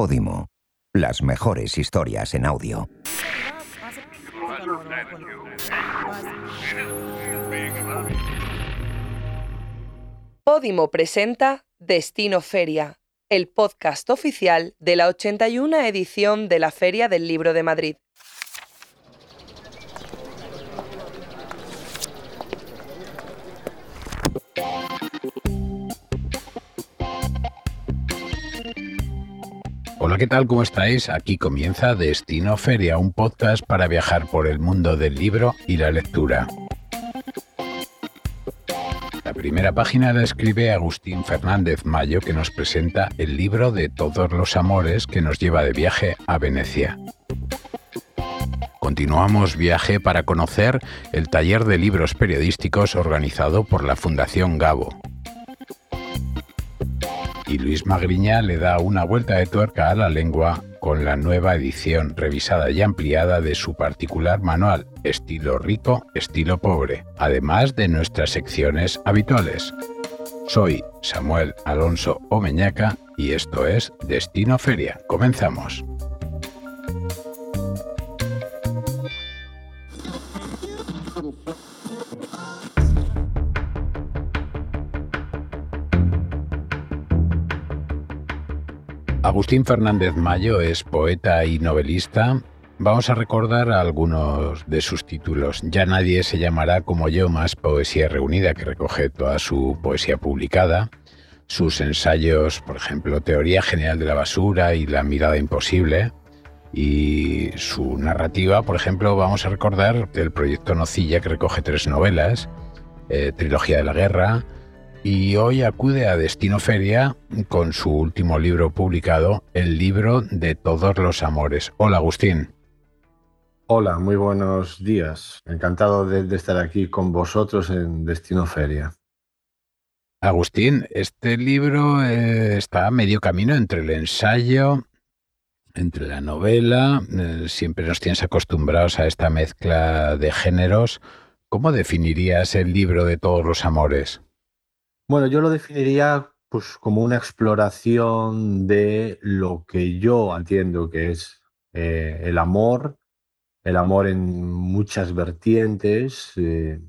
Podimo, las mejores historias en audio. Podimo presenta Destino Feria, el podcast oficial de la 81 edición de la Feria del Libro de Madrid. Hola, ¿qué tal? ¿Cómo estáis? Aquí comienza Destino Feria, un podcast para viajar por el mundo del libro y la lectura. La primera página la escribe Agustín Fernández Mayo, que nos presenta el libro de todos los amores que nos lleva de viaje a Venecia. Continuamos viaje para conocer el taller de libros periodísticos organizado por la Fundación Gabo y Luis Magriña le da una vuelta de tuerca a la lengua con la nueva edición revisada y ampliada de su particular manual, estilo rico, estilo pobre, además de nuestras secciones habituales. Soy Samuel Alonso Omeñaca y esto es Destino Feria. Comenzamos. Agustín Fernández Mayo es poeta y novelista. Vamos a recordar algunos de sus títulos. Ya nadie se llamará como yo más poesía reunida, que recoge toda su poesía publicada. Sus ensayos, por ejemplo, Teoría General de la Basura y La Mirada Imposible. Y su narrativa, por ejemplo, vamos a recordar el proyecto Nocilla, que recoge tres novelas, eh, Trilogía de la Guerra, y hoy acude a Destino Feria con su último libro publicado, El libro de todos los amores. Hola Agustín. Hola, muy buenos días. Encantado de, estar aquí con vosotros en Destino Feria. Agustín, este libro eh, está a medio camino entre el ensayo, entre la novela. Eh, siempre nos tienes acostumbrados a esta mezcla de géneros. ¿Cómo definirías el libro de todos los amores? Bueno, yo lo definiría pues como una exploración de lo que yo entiendo que es eh, el amor, el amor en muchas vertientes, eh,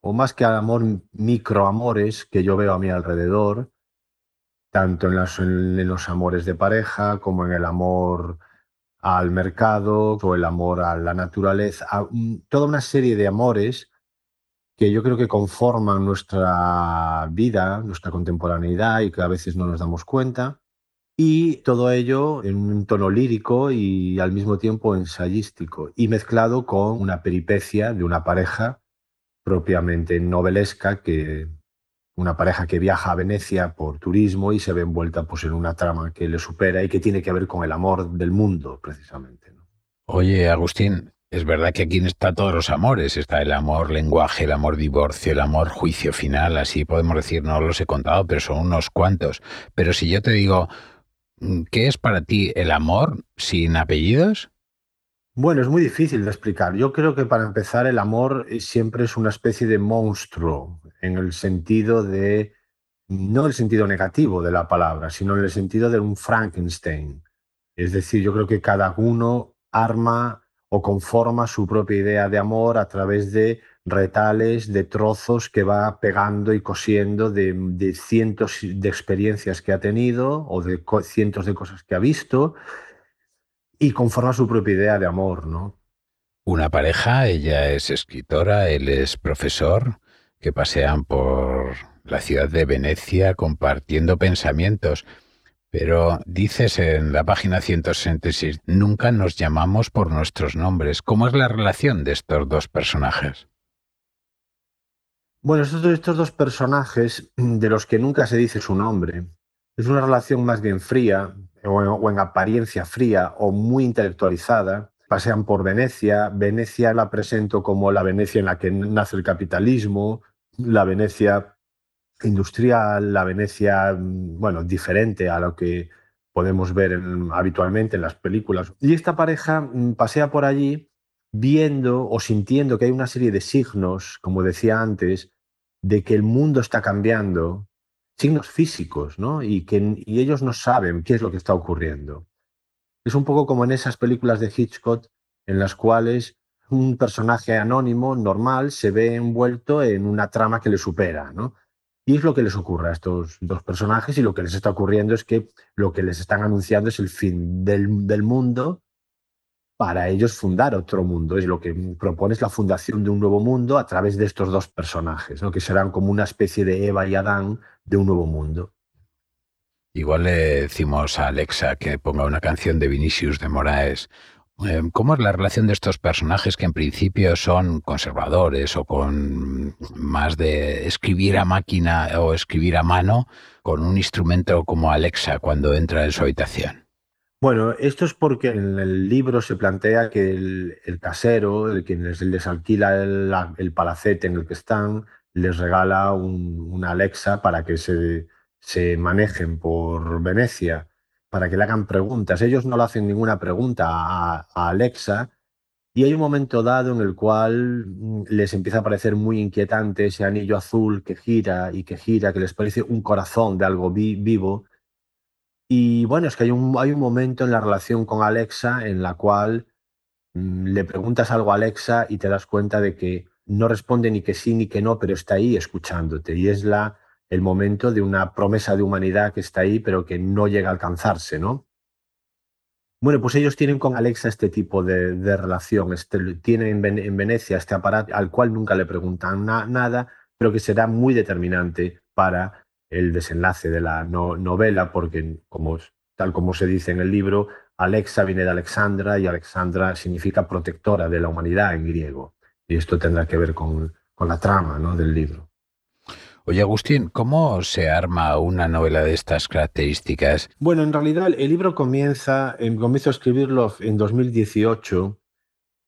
o más que amor, microamores que yo veo a mi alrededor, tanto en, en los amores de pareja como en el amor al mercado o el amor a la naturaleza, toda una serie de amores que yo creo que conforman nuestra vida, nuestra contemporaneidad y que a veces no nos damos cuenta. Y todo ello en un tono lírico y al mismo tiempo ensayístico y mezclado con una peripecia de una pareja propiamente novelesca que una pareja que viaja a Venecia por turismo y se ve envuelta pues, en una trama que le supera y que tiene que ver con el amor del mundo, precisamente. Oye, Agustín, es verdad que aquí está todos los amores, está el amor lenguaje, el amor divorcio, el amor juicio final, así podemos decir, no los he contado, pero son unos cuantos. Pero si yo te digo, mm, ¿qué es para ti el amor sin apellidos? Bueno, es muy difícil de explicar. Yo creo que para empezar el amor siempre es una especie de monstruo, en el sentido de, no el sentido negativo de la palabra, sino en el sentido de un Frankenstein. Es decir, yo creo que cada uno arma o conforma su propia idea de amor a través de retales, de trozos que va pegando y cosiendo de, cientos de experiencias que ha tenido o de cientos de cosas que ha visto y conforma su propia idea de amor, ¿no? Una pareja, ella es escritora, él es profesor, que pasean por la ciudad de Venecia compartiendo pensamientos. Pero dices en la página 166, nunca nos llamamos por nuestros nombres. ¿Cómo es la relación de estos dos personajes? Bueno, estos, estos dos personajes de los que nunca se dice su nombre, es una relación más bien fría, o en, apariencia fría, o muy intelectualizada. Pasean por Venecia. Venecia la presento como la Venecia en la que nace el capitalismo, la Venecia industrial, la Venecia, mm, bueno, diferente a lo que podemos ver habitualmente en las películas. Y esta pareja mm, pasea por allí viendo o sintiendo que hay una serie de signos, como decía antes, de que el mundo está cambiando, signos físicos, ¿no? Y que y ellos no saben qué es lo que está ocurriendo. Es un poco como en esas películas de Hitchcock en las cuales un personaje anónimo, normal, se ve envuelto en una trama que le supera, ¿no? Y es lo que les ocurre a estos dos personajes y lo que les está ocurriendo es que lo que les están anunciando es el fin del, mundo para ellos fundar otro mundo. Es lo que propone es la fundación de un nuevo mundo a través de estos dos personajes, ¿no? que serán como una especie de Eva y Adán de un nuevo mundo. Igual le decimos a Alexa que ponga una canción de Vinicius de Moraes. Eh, ¿Cómo es la relación de estos personajes que en principio son conservadores o con más de escribir a máquina o escribir a mano con un instrumento como Alexa cuando entra en su habitación? Bueno, esto es porque en el libro se plantea que el, casero, el quien les, alquila el, palacete en el que están, les regala una Alexa para que se, se manejen por Venecia, para que le hagan preguntas. Ellos no le hacen ninguna pregunta a, Alexa, y hay un momento dado en el cual mm, les empieza a parecer muy inquietante ese anillo azul que gira y que gira, que les parece un corazón de algo vivo y bueno, es que hay un, hay un momento en la relación con Alexa en la cual mm, le preguntas algo a Alexa y te das cuenta de que no responde ni que sí ni que no, pero está ahí escuchándote. Y es la, el momento de una promesa de humanidad que está ahí, pero que no llega a alcanzarse, ¿no? Bueno, pues ellos tienen con Alexa este tipo de, relación. Este, tienen en, Venecia este aparato al cual nunca le preguntan nada, pero que será muy determinante para el desenlace de la novela, porque como, tal como se dice en el libro, Alexa viene de Alexandra y Alexandra significa protectora de la humanidad en griego. Y esto tendrá que ver con, con la trama ¿no? del libro. Oye, Agustín, ¿cómo se arma una novela de estas características? Bueno, en realidad el libro comienza, comienzo a escribirlo en 2018.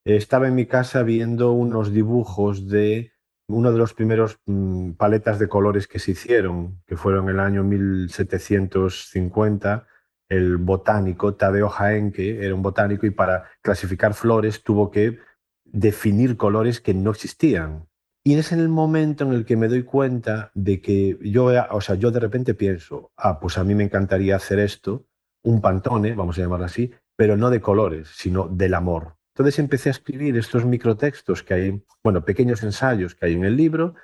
Estaba en mi casa viendo unos dibujos de uno de los primeros mm, paletas de colores que se hicieron, que fueron el año 1750, el botánico Tadeo Jaenke era un botánico y para clasificar flores tuvo que definir colores que no existían. Y es en el momento en el que me doy cuenta de que yo, o sea, yo de repente pienso, ah, pues a mí me encantaría hacer esto, un pantone, vamos a llamarlo así, pero no de colores, sino del amor. Entonces empecé a escribir estos microtextos que hay, bueno, pequeños ensayos que hay en el libro,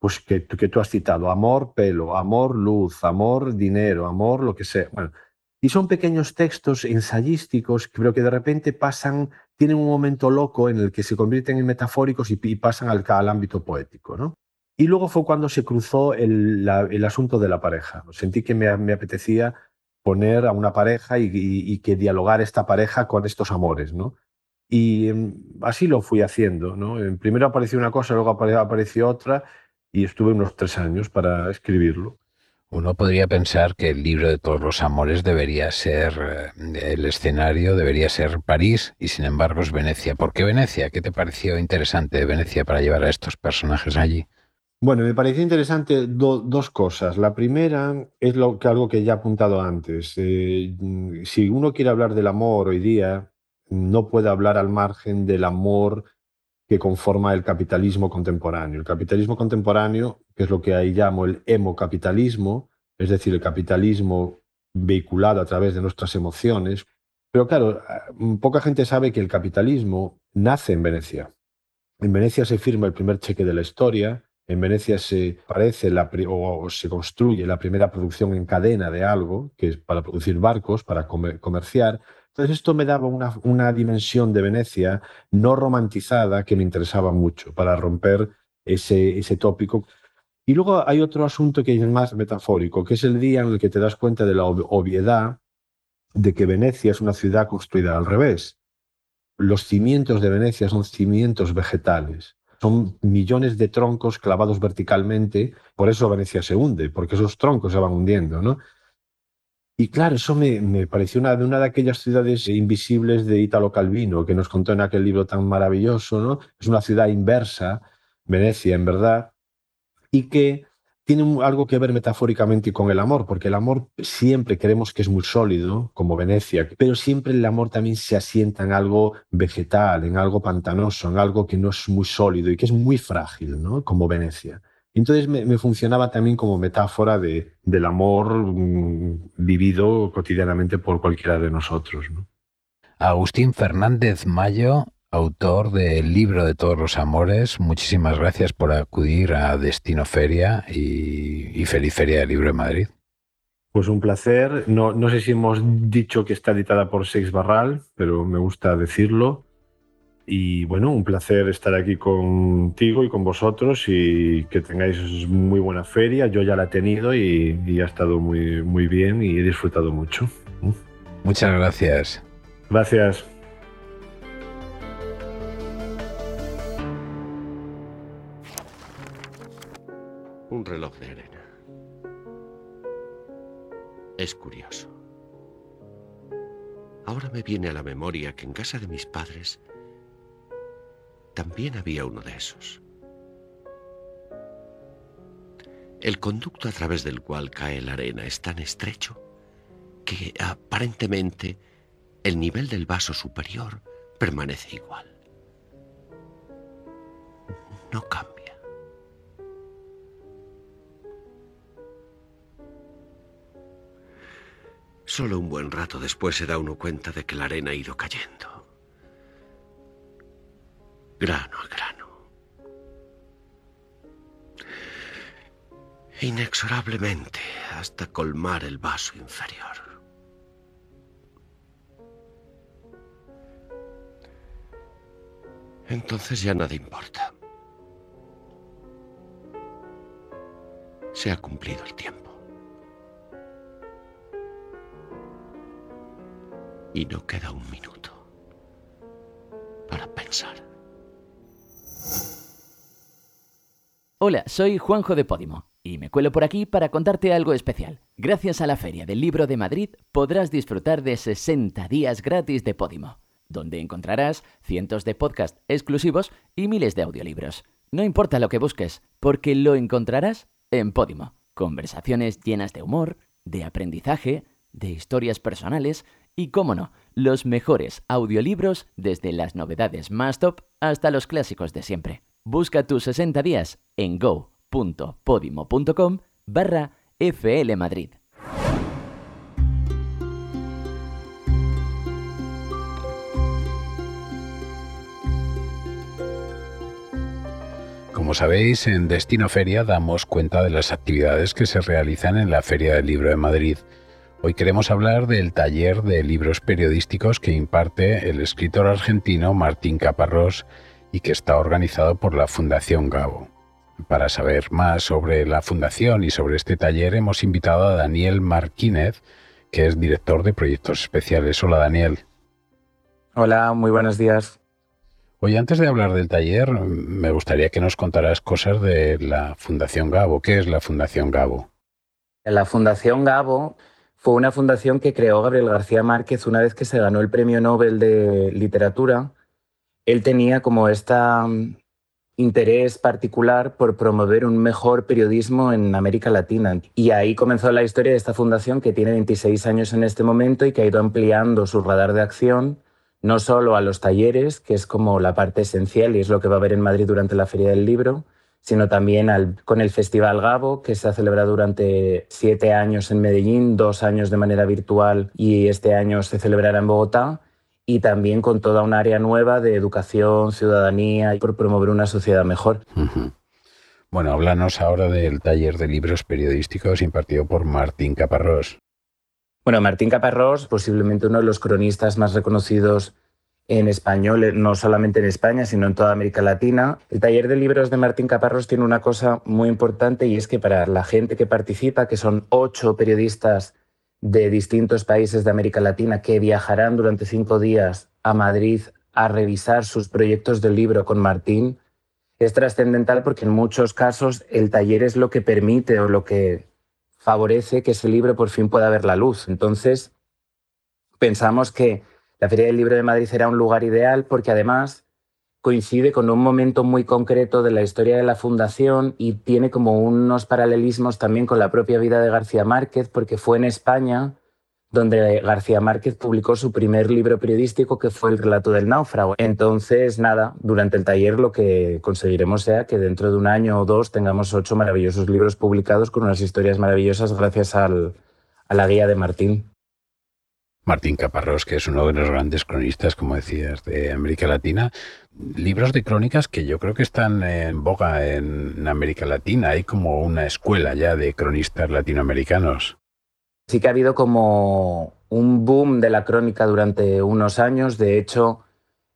pues que, que tú has citado, amor, pelo, amor, luz, amor, dinero, amor, lo que sea. Bueno, y son pequeños textos ensayísticos creo que de repente pasan, tienen un momento loco en el que se convierten en metafóricos y, pasan al, ámbito poético, ¿no? Y luego fue cuando se cruzó el, asunto de la pareja. Sentí que me, apetecía poner a una pareja y, y, que dialogar esta pareja con estos amores, ¿no? Y em, así lo fui haciendo. ¿no? Primero apareció una cosa, luego apareció otra y estuve unos tres años para escribirlo. Uno podría pensar que el libro de todos los amores debería ser eh, el escenario, debería ser París y sin embargo es Venecia. ¿Por qué Venecia? ¿Qué te pareció interesante de Venecia para llevar a estos personajes allí? Bueno, me pareció interesante dos cosas. La primera es lo que, algo que ya he apuntado antes. Eh, si uno quiere hablar del amor hoy día, no puede hablar al margen del amor que conforma el capitalismo contemporáneo. El capitalismo contemporáneo, que es lo que ahí llamo el hemocapitalismo, es decir, el capitalismo vehiculado a través de nuestras emociones. Pero claro, eh, poca gente sabe que el capitalismo nace en Venecia. En Venecia se firma el primer cheque de la historia, en Venecia se parece o se construye la primera producción en cadena de algo, que es para producir barcos, para comerciar, entonces esto me daba una, dimensión de Venecia no romantizada que me interesaba mucho para romper ese, ese tópico. Y luego hay otro asunto que es más metafórico, que es el día en el que te das cuenta de la obviedad de que Venecia es una ciudad construida al revés. Los cimientos de Venecia son cimientos vegetales. Son millones de troncos clavados verticalmente, por eso Venecia se hunde, porque esos troncos se van hundiendo, ¿no? Y claro, eso me, pareció una, de una de aquellas ciudades invisibles de Italo Calvino, que nos contó en aquel libro tan maravilloso, ¿no? Es una ciudad inversa, Venecia, en verdad, y que tiene algo que ver metafóricamente con el amor, porque el amor siempre creemos que es muy sólido, como Venecia, pero siempre el amor también se asienta en algo vegetal, en algo pantanoso, en algo que no es muy sólido y que es muy frágil, ¿no? Como Venecia. Entonces me, funcionaba también como metáfora de, del amor mm, vivido cotidianamente por cualquiera de nosotros. Agustín Fernández Mayo, autor del libro de todos los amores, muchísimas gracias por acudir a Destino Feria y, feliz Feria del Libro de Madrid. Pues un placer. No, no sé si hemos dicho que está editada por Seix Barral, pero me gusta decirlo. Y bueno, un placer estar aquí contigo y con vosotros y que tengáis muy buena feria. Yo ya la he tenido y, y ha estado muy, muy bien y he disfrutado mucho. Muchas gracias. Gracias. Un reloj de arena. Es curioso. Ahora me viene a la memoria que en casa de mis padres también había uno de esos. El conducto a través del cual cae la arena es tan estrecho que aparentemente el nivel del vaso superior permanece igual. No cambia. Solo un buen rato después se da uno cuenta de que la arena ha ido cayendo. Grano a grano. Inexorablemente hasta colmar el vaso inferior. Entonces ya nada importa. Se ha cumplido el tiempo. y no queda un minuto para pensar. Hola, soy Juanjo de Podimo y me cuelo por aquí para contarte algo especial. Gracias a la Feria del Libro de Madrid podrás disfrutar de 60 días gratis de Podimo, donde encontrarás cientos de podcasts exclusivos y miles de audiolibros. No importa lo que busques, porque lo encontrarás en Podimo. Conversaciones llenas de humor, de aprendizaje, de historias personales, y, cómo no, los mejores audiolibros desde las novedades más top hasta los clásicos de siempre. Busca tus 60 días en go.podimo.com barra FL. Como sabéis, en Destino Feria damos cuenta de las actividades que se realizan en la Feria del Libro de Madrid Hoy queremos hablar del taller de libros periodísticos que imparte el escritor argentino Martín Caparrós y que está organizado por la Fundación Gabo. Para saber más sobre la fundación y sobre este taller hemos invitado a Daniel Marquínez, que es director de proyectos especiales. Hola Daniel. Hola, muy buenos días. Hoy antes de hablar del taller, me gustaría que nos contaras cosas de la Fundación Gabo. ¿Qué es la Fundación Gabo? La Fundación Gabo fue una fundación que creó Gabriel García Márquez una vez que se ganó el Premio Nobel de Literatura. Él tenía como este interés particular por promover un mejor periodismo en América Latina. Y ahí comenzó la historia de esta fundación que tiene 26 años en este momento y que ha ido ampliando su radar de acción, no solo a los talleres, que es como la parte esencial y es lo que va a haber en Madrid durante la Feria del Libro, sino también con el Festival Gabo, que se ha celebrado durante siete años en Medellín, dos años de manera virtual y este año se celebrará en Bogotá, y también con toda un área nueva de educación, ciudadanía y por promover una sociedad mejor. Bueno, háblanos ahora del taller de libros periodísticos impartido por Martín Caparrós. Bueno, Martín Caparrós, posiblemente uno de los cronistas más reconocidos en español, eh, no solamente en España, sino en toda América Latina. El taller de libros de Martín Caparrós tiene una cosa muy importante y es que para la gente que participa, que son ocho periodistas de distintos países de América Latina que viajarán durante cinco días a Madrid a revisar sus proyectos de libro con Martín, es trascendental porque en muchos casos el taller es lo que permite o lo que favorece que ese libro por fin pueda ver la luz. Entonces, pensamos que la Feria del Libro de Madrid será un lugar ideal porque además coincide con un momento muy concreto de la historia de la Fundación y tiene como unos paralelismos también con la propia vida de García Márquez, porque fue en España donde García Márquez publicó su primer libro periodístico, que fue El relato del náufrago. Entonces, nada, durante el taller lo que conseguiremos sea que dentro de un año o dos tengamos ocho maravillosos libros publicados con unas historias maravillosas gracias a la guía de Martín. Martín Caparrós, que es uno de los grandes cronistas, como decías, de América Latina. Libros de crónicas que yo creo que están en boga en América Latina. Hay como una escuela ya de cronistas latinoamericanos. Sí que ha habido como un boom de la crónica durante unos años. De hecho,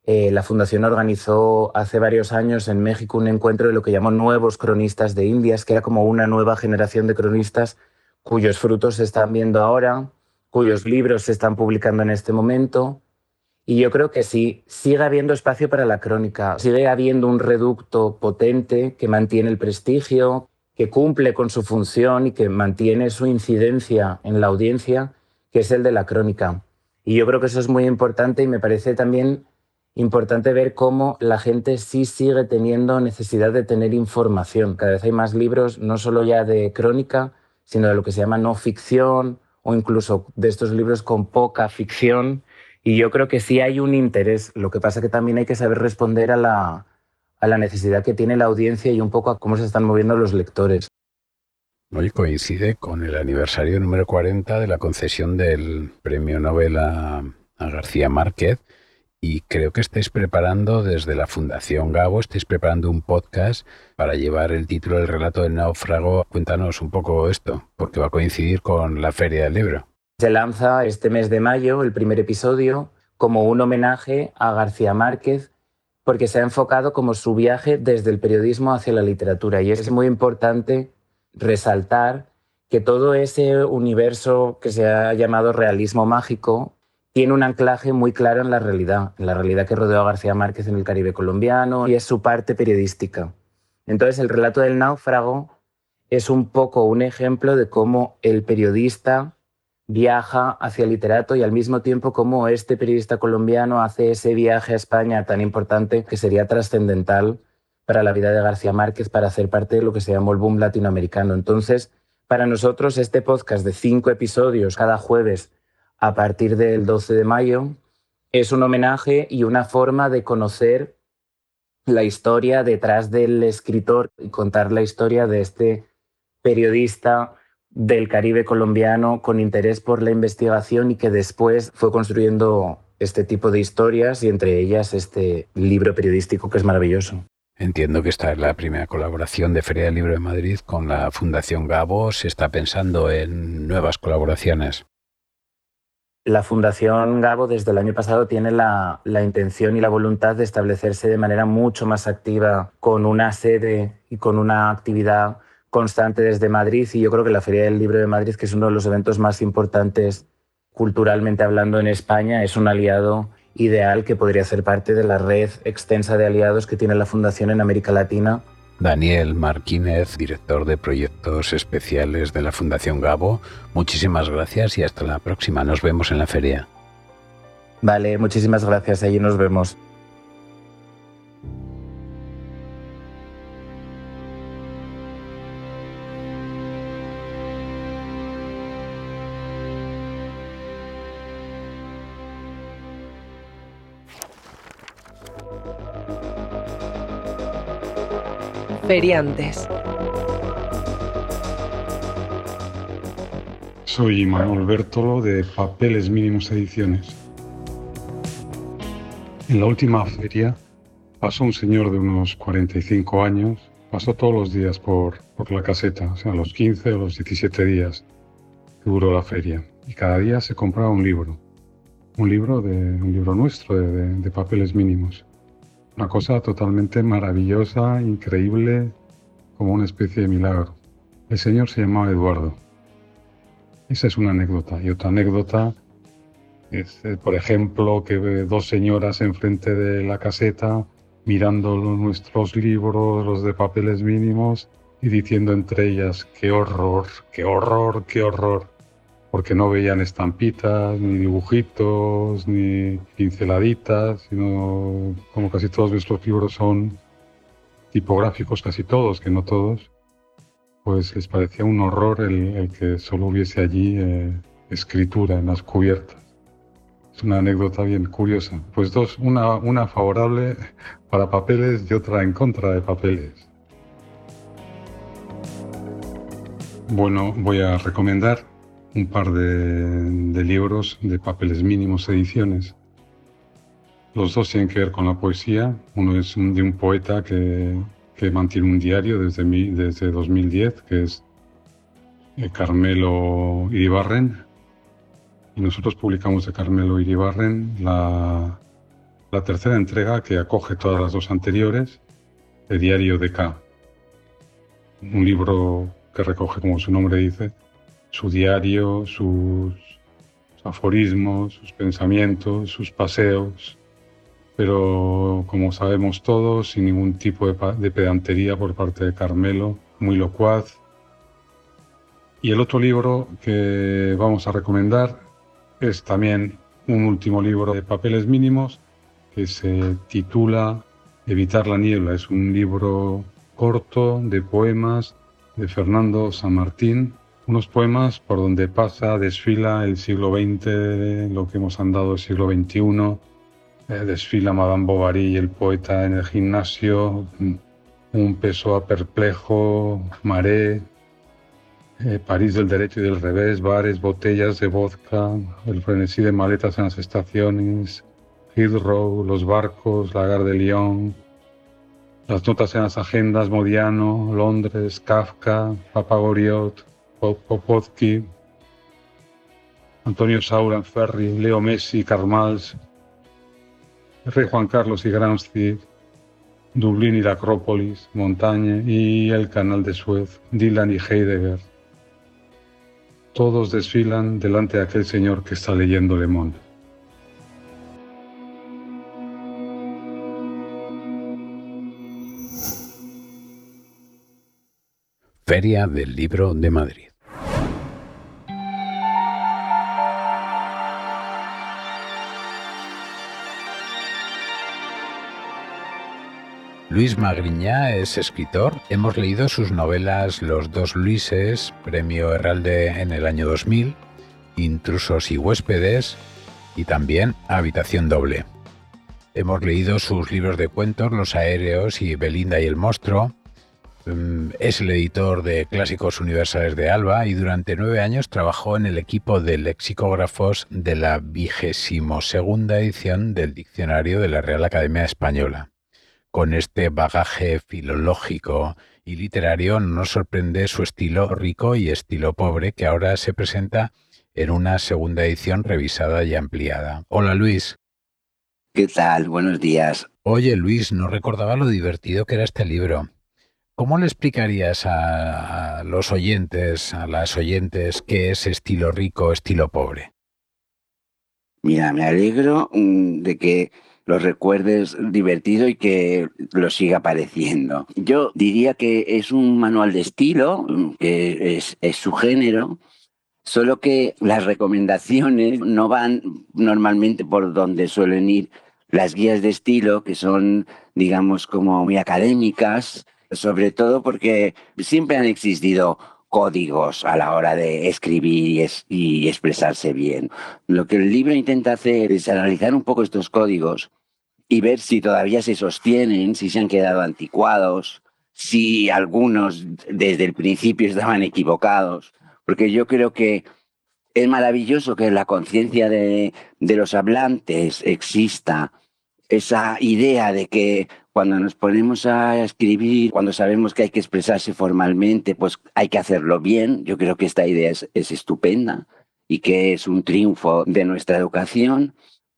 eh, la Fundación organizó hace varios años en México un encuentro de lo que llamó Nuevos Cronistas de Indias, que era como una nueva generación de cronistas cuyos frutos se están viendo ahora cuyos libros se están publicando en este momento. Y yo creo que sí, sigue habiendo espacio para la crónica, sigue habiendo un reducto potente que mantiene el prestigio, que cumple con su función y que mantiene su incidencia en la audiencia, que es el de la crónica. Y yo creo que eso es muy importante y me parece también importante ver cómo la gente sí sigue teniendo necesidad de tener información. Cada vez hay más libros, no solo ya de crónica, sino de lo que se llama no ficción, o incluso de estos libros con poca ficción. Y yo creo que sí hay un interés. Lo que pasa es que también hay que saber responder a la, a la necesidad que tiene la audiencia y un poco a cómo se están moviendo los lectores. Hoy coincide con el aniversario número 40 de la concesión del premio Nobel a, a García Márquez y creo que estáis preparando desde la Fundación Gabo, estáis preparando un podcast para llevar el título del relato del náufrago. Cuéntanos un poco esto, porque va a coincidir con la Feria del Libro. Se lanza este mes de mayo el primer episodio como un homenaje a García Márquez, porque se ha enfocado como su viaje desde el periodismo hacia la literatura. Y es muy importante resaltar que todo ese universo que se ha llamado realismo mágico tiene un anclaje muy claro en la realidad, en la realidad que rodeó a García Márquez en el Caribe colombiano y es su parte periodística. Entonces el relato del náufrago es un poco un ejemplo de cómo el periodista viaja hacia el literato y al mismo tiempo cómo este periodista colombiano hace ese viaje a España tan importante que sería trascendental para la vida de García Márquez, para hacer parte de lo que se llamó el boom latinoamericano. Entonces, para nosotros este podcast de cinco episodios cada jueves a partir del 12 de mayo, es un homenaje y una forma de conocer la historia detrás del escritor y contar la historia de este periodista del Caribe colombiano con interés por la investigación y que después fue construyendo este tipo de historias y entre ellas este libro periodístico que es maravilloso. Entiendo que esta es la primera colaboración de Feria del Libro de Madrid con la Fundación Gabo. ¿Se está pensando en nuevas colaboraciones? La Fundación Gabo desde el año pasado tiene la, intención y la voluntad de establecerse de manera mucho más activa con una sede y con una actividad constante desde Madrid. Y yo creo que la Feria del Libro de Madrid, que es uno de los eventos más importantes culturalmente hablando en España, es un aliado ideal que podría ser parte de la red extensa de aliados que tiene la Fundación en América Latina Daniel Marquínez, director de proyectos especiales de la Fundación Gabo, muchísimas gracias y hasta la próxima. Nos vemos en la feria. Vale, muchísimas gracias. Allí nos vemos. Soy Manuel Bertolo de Papeles Mínimos Ediciones. En la última feria pasó un señor de unos 45 años, pasó todos los días por, por la caseta, o sea, los 15 o los 17 días que duró la feria. Y cada día se compraba un libro, un libro, de, un libro nuestro de, de papeles mínimos. Una cosa totalmente maravillosa, increíble, como una especie de milagro. El señor se llamaba Eduardo. Esa es una anécdota. Y otra anécdota es, eh, por ejemplo, que dos señoras enfrente de la caseta mirando nuestros libros, los de papeles mínimos, y diciendo entre ellas, qué horror, qué horror, qué horror porque no veían estampitas, ni dibujitos, ni pinceladitas, sino como casi todos nuestros libros son tipográficos, casi todos, que no todos, pues les parecía un horror el, que solo hubiese allí eh, escritura en las cubiertas. Es una anécdota bien curiosa. Pues dos, una, una favorable para papeles y otra en contra de papeles. Bueno, voy a recomendar un par de, libros de papeles mínimos ediciones. Los dos tienen que ver con la poesía. Uno es de un poeta que, mantiene un diario desde, desde 2010, que es eh, Carmelo Iribarren. Y nosotros publicamos de Carmelo Iribarren la, la tercera entrega que acoge todas las dos anteriores, el Diario de K. Un libro que recoge, como su nombre dice, su diario, sus, aforismos, sus pensamientos, sus paseos, pero como sabemos todos, sin ningún tipo de, pedantería por parte de Carmelo, muy locuaz. Y el otro libro que vamos a recomendar es también un último libro de papeles mínimos que se titula Evitar la niebla. Es un libro corto de poemas de Fernando San Martín, unos poemas por donde pasa, desfila el siglo XX, lo que hemos andado el siglo XXI, eh, desfila Madame Bovary, el poeta en el gimnasio, un peso a perplejo, maré, eh, París del derecho y del revés, bares, botellas de vodka, el frenesí de maletas en las estaciones, Heathrow, los barcos, la Gare de Lyon, las notas en las agendas, Modiano, Londres, Kafka, Papagoriot, Popotki, Antonio Saura Ferri, Leo Messi, Carmals, Rey Juan Carlos y Gramsci, Dublín y la Acrópolis, Montaña y el Canal de Suez, Dylan y Heidegger. Todos desfilan delante de aquel señor que está leyendo Le Monde. Feria del Libro de Madrid. Luis Magriñá es escritor. Hemos leído sus novelas Los dos Luises, Premio Herralde en el año 2000, Intrusos y huéspedes y también Habitación Doble. Hemos leído sus libros de cuentos Los Aéreos y Belinda y el Monstruo. Mm, es el editor de Clásicos Universales de Alba y durante nueve años trabajó en el equipo de lexicógrafos de la vigésimo segunda edición del Diccionario de la Real Academia Española con este bagaje filológico y literario no nos sorprende su estilo rico y estilo pobre que ahora se presenta en una segunda edición revisada y ampliada. Hola Luis. ¿Qué tal? Buenos días. Oye Luis, no recordaba lo divertido que era este libro. ¿Cómo le explicarías a, los oyentes, a las oyentes, qué es estilo rico, estilo pobre? Mira, me alegro mm, de que lo recuerdes divertido y que lo siga apareciendo. Yo diría que es un manual de estilo, que es, es su género, solo que las recomendaciones no van normalmente por donde suelen ir las guías de estilo, que son, digamos, como muy académicas, sobre todo porque siempre han existido códigos a la hora de escribir y, expresarse bien. Lo que el libro intenta hacer es analizar un poco estos códigos y ver si todavía se sostienen, si se han quedado anticuados, si algunos desde el principio estaban equivocados, porque yo creo que es maravilloso que la conciencia de los hablantes exista esa idea de que cuando nos ponemos a escribir, cuando sabemos que hay que expresarse formalmente, pues hay que hacerlo bien. Yo creo que esta idea es, es estupenda y que es un triunfo de nuestra educación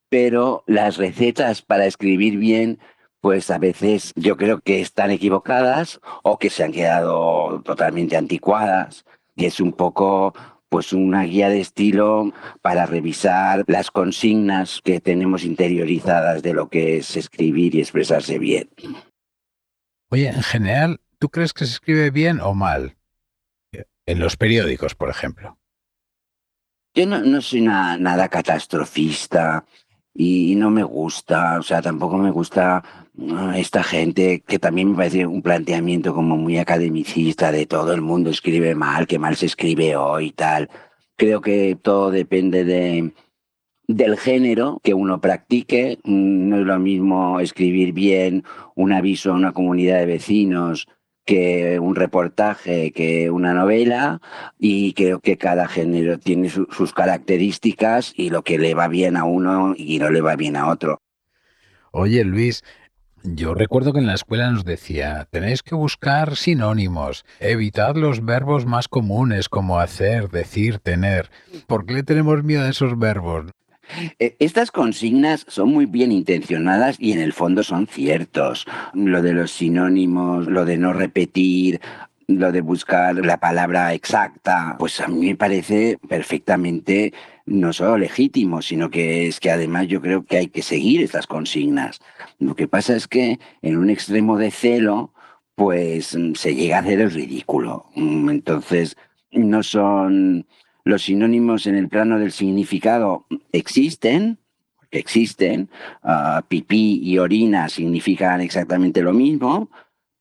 pero las recetas para escribir bien, pues a veces yo creo que están equivocadas o que se han quedado totalmente anticuadas. Y es un poco pues una guía de estilo para revisar las consignas que tenemos interiorizadas de lo que es escribir y expresarse bien. Oye, en general, ¿tú crees que se escribe bien o mal? En los periódicos, por ejemplo. Yo no, soy nada catastrofista y, no me gusta, o sea, tampoco me gusta esta gente que también me parece un planteamiento como muy academicista de todo el mundo escribe mal, que mal se escribe hoy y tal. Creo que todo depende de, del género que uno practique. No es lo mismo escribir bien un aviso a una comunidad de vecinos que un reportaje, que una novela, y creo que cada género tiene sus características y lo que le va bien a uno y no le va bien a otro. Oye, Luis, yo recuerdo que en la escuela nos decía, tenéis que buscar sinónimos, evitad los verbos más comunes como hacer, decir, tener. ¿Por qué le tenemos miedo a esos verbos? E, estas consignas son muy bien intencionadas y en el fondo son ciertos. Lo de los sinónimos, lo de no repetir, lo de buscar la palabra exacta, pues a mí me parece perfectamente no solo legítimo, sino que es que además yo creo que hay que seguir estas consignas. Lo que pasa es que en un extremo de celo, pues se llega a hacer el ridículo. Entonces, no son los sinónimos en el plano del significado existen, existen. Uh, pipí y orina significan exactamente lo mismo,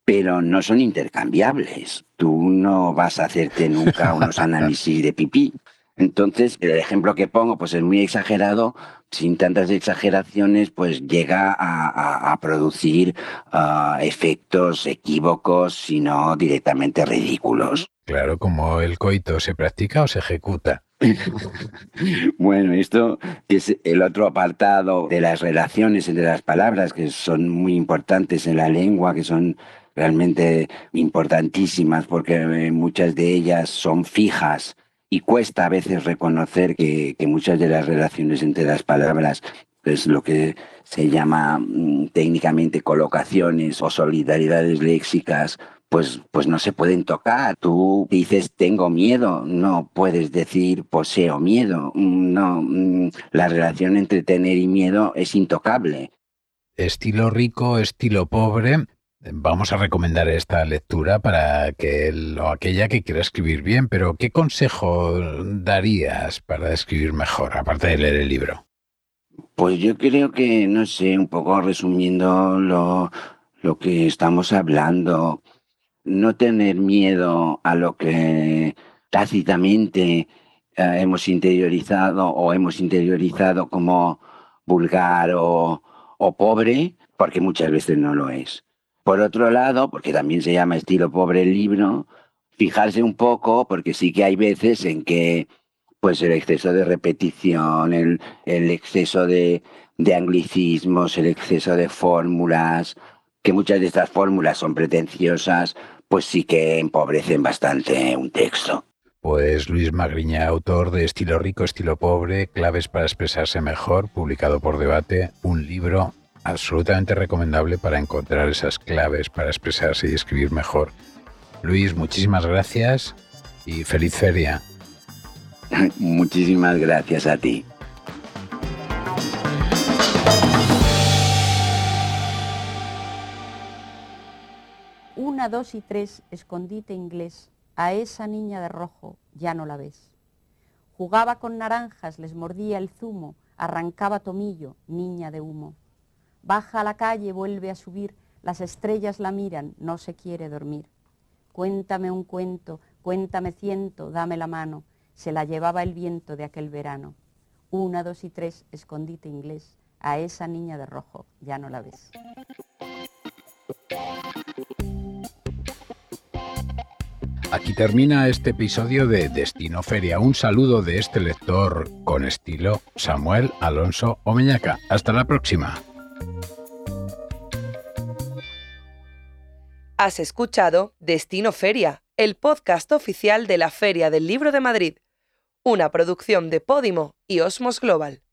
pero no son intercambiables. Tú no vas a hacerte nunca unos análisis de pipí. Entonces, el ejemplo que pongo pues es muy exagerado, sin tantas exageraciones, pues llega a, producir uh, efectos equívocos, sino directamente ridículos. Claro, como el coito se practica o se ejecuta. bueno, esto es el otro apartado de las relaciones entre las palabras que son muy importantes en la lengua, que son realmente importantísimas porque eh, muchas de ellas son fijas y cuesta a veces reconocer que, muchas de las relaciones entre las palabras es lo que se llama mm, técnicamente colocaciones o solidaridades léxicas pues, pues no se pueden tocar. Tú dices tengo miedo, no puedes decir poseo miedo. No, mm, la relación entre tener y miedo es intocable. Estilo rico, estilo pobre. Vamos a recomendar esta lectura para que o aquella que quiera escribir bien, pero ¿qué consejo darías para escribir mejor, aparte de leer el libro? Pues yo creo que, no sé, un poco resumiendo lo, lo que estamos hablando, no tener miedo a lo que tácitamente eh, hemos interiorizado o hemos interiorizado como vulgar o, pobre, porque muchas veces no lo es. Por otro lado, porque también se llama estilo pobre el libro, fijarse un poco, porque sí que hay veces en que pues el exceso de repetición, el, el exceso de, de anglicismos, el exceso de fórmulas, que muchas de estas fórmulas son pretenciosas, pues sí que empobrecen bastante un texto. Pues Luis Magriña, autor de Estilo Rico, Estilo Pobre, Claves para expresarse mejor, publicado por Debate, un libro absolutamente recomendable para encontrar esas claves para expresarse y escribir mejor. Luis, muchísimas gracias y feliz feria. Muchísimas gracias a ti. Una, dos y tres, escondite inglés, a esa niña de rojo ya no la ves. Jugaba con naranjas, les mordía el zumo, arrancaba tomillo, niña de humo. Baja a la calle, vuelve a subir, las estrellas la miran, no se quiere dormir. Cuéntame un cuento, cuéntame ciento, dame la mano, se la llevaba el viento de aquel verano. Una, dos y tres, escondite inglés, a esa niña de rojo ya no la ves. Aquí termina este episodio de Destino Feria. Un saludo de este lector con estilo, Samuel Alonso Omeñaca. Hasta la próxima. Has escuchado Destino Feria, el podcast oficial de la Feria del Libro de Madrid, una producción de Podimo y Osmos Global.